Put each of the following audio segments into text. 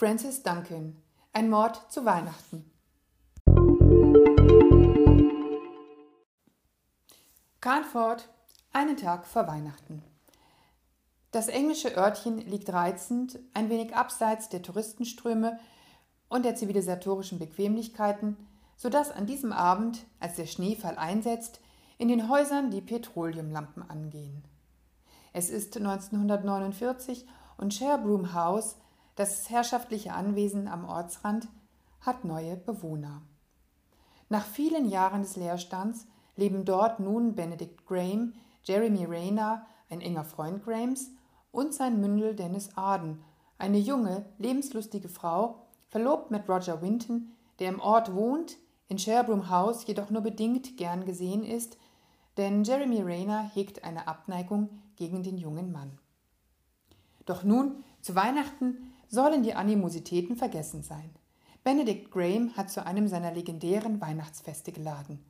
Francis Duncan Ein Mord zu Weihnachten Carnford, einen Tag vor Weihnachten. Das englische Örtchen liegt reizend, ein wenig abseits der Touristenströme und der zivilisatorischen Bequemlichkeiten, sodass an diesem Abend, als der Schneefall einsetzt, in den Häusern die Petroleumlampen angehen. Es ist 1949 und Sherbroom House das herrschaftliche Anwesen am Ortsrand hat neue Bewohner. Nach vielen Jahren des Leerstands leben dort nun Benedict Graham, Jeremy Rayner, ein enger Freund Grahams, und sein Mündel Dennis Arden, eine junge, lebenslustige Frau, verlobt mit Roger Winton, der im Ort wohnt, in Sherbroom House jedoch nur bedingt gern gesehen ist, denn Jeremy Rayner hegt eine Abneigung gegen den jungen Mann. Doch nun, zu Weihnachten, sollen die Animositäten vergessen sein. Benedict Graham hat zu einem seiner legendären Weihnachtsfeste geladen.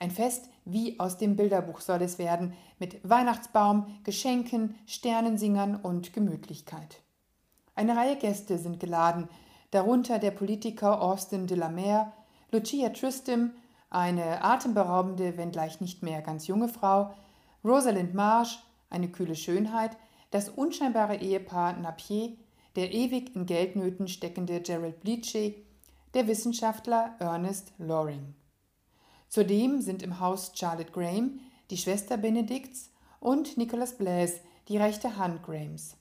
Ein Fest wie aus dem Bilderbuch soll es werden, mit Weihnachtsbaum, Geschenken, Sternensingern und Gemütlichkeit. Eine Reihe Gäste sind geladen, darunter der Politiker Austin de la Mare, Lucia Tristram, eine atemberaubende, wenngleich nicht mehr ganz junge Frau, Rosalind Marsh, eine kühle Schönheit, das unscheinbare Ehepaar Napier der ewig in Geldnöten steckende Gerald Bleachy, der Wissenschaftler Ernest Loring. Zudem sind im Haus Charlotte Graham, die Schwester Benedikts, und Nicholas Blaise, die rechte Hand Grahams.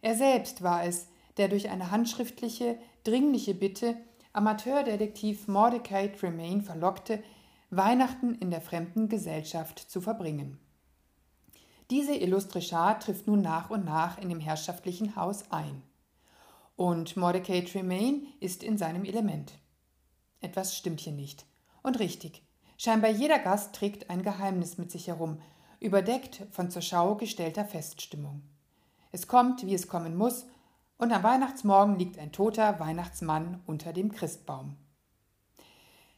Er selbst war es, der durch eine handschriftliche, dringliche Bitte Amateurdetektiv Mordecai Tremaine verlockte, Weihnachten in der fremden Gesellschaft zu verbringen. Diese illustre Schar trifft nun nach und nach in dem herrschaftlichen Haus ein. Und Mordecai Tremaine ist in seinem Element. Etwas stimmt hier nicht. Und richtig. Scheinbar jeder Gast trägt ein Geheimnis mit sich herum, überdeckt von zur Schau gestellter Feststimmung. Es kommt, wie es kommen muss, und am Weihnachtsmorgen liegt ein toter Weihnachtsmann unter dem Christbaum.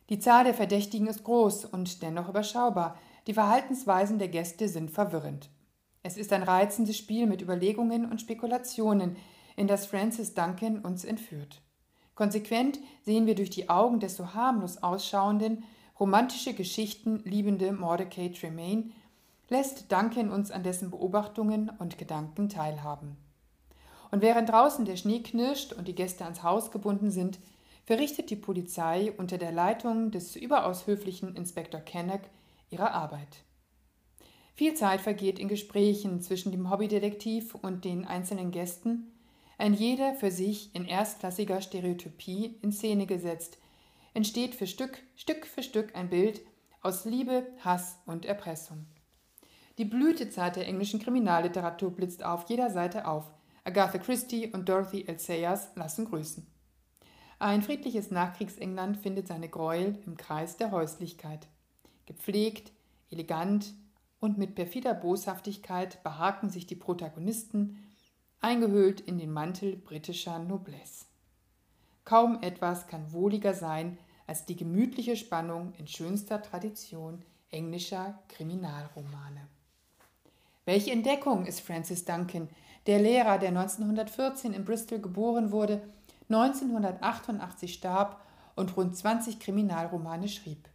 Die Zahl der Verdächtigen ist groß und dennoch überschaubar. Die Verhaltensweisen der Gäste sind verwirrend. Es ist ein reizendes Spiel mit Überlegungen und Spekulationen, in das Francis Duncan uns entführt. Konsequent sehen wir durch die Augen des so harmlos ausschauenden, romantische Geschichten liebende Mordecai Tremaine, lässt Duncan uns an dessen Beobachtungen und Gedanken teilhaben. Und während draußen der Schnee knirscht und die Gäste ans Haus gebunden sind, verrichtet die Polizei unter der Leitung des überaus höflichen Inspektor Kennock ihre Arbeit. Viel Zeit vergeht in Gesprächen zwischen dem Hobbydetektiv und den einzelnen Gästen, ein jeder für sich in erstklassiger Stereotypie in Szene gesetzt, entsteht für Stück, Stück für Stück ein Bild aus Liebe, Hass und Erpressung. Die Blütezeit der englischen Kriminalliteratur blitzt auf jeder Seite auf. Agatha Christie und Dorothy L. Sayers lassen grüßen. Ein friedliches Nachkriegsengland findet seine Gräuel im Kreis der Häuslichkeit. Gepflegt, elegant, und mit perfider Boshaftigkeit behaken sich die Protagonisten, eingehüllt in den Mantel britischer Noblesse. Kaum etwas kann wohliger sein als die gemütliche Spannung in schönster Tradition englischer Kriminalromane. Welche Entdeckung ist Francis Duncan, der Lehrer, der 1914 in Bristol geboren wurde, 1988 starb und rund 20 Kriminalromane schrieb.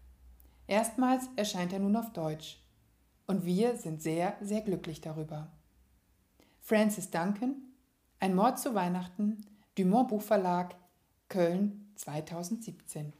Erstmals erscheint er nun auf Deutsch. Und wir sind sehr, sehr glücklich darüber. Francis Duncan, Ein Mord zu Weihnachten, Dumont Buchverlag, Köln 2017.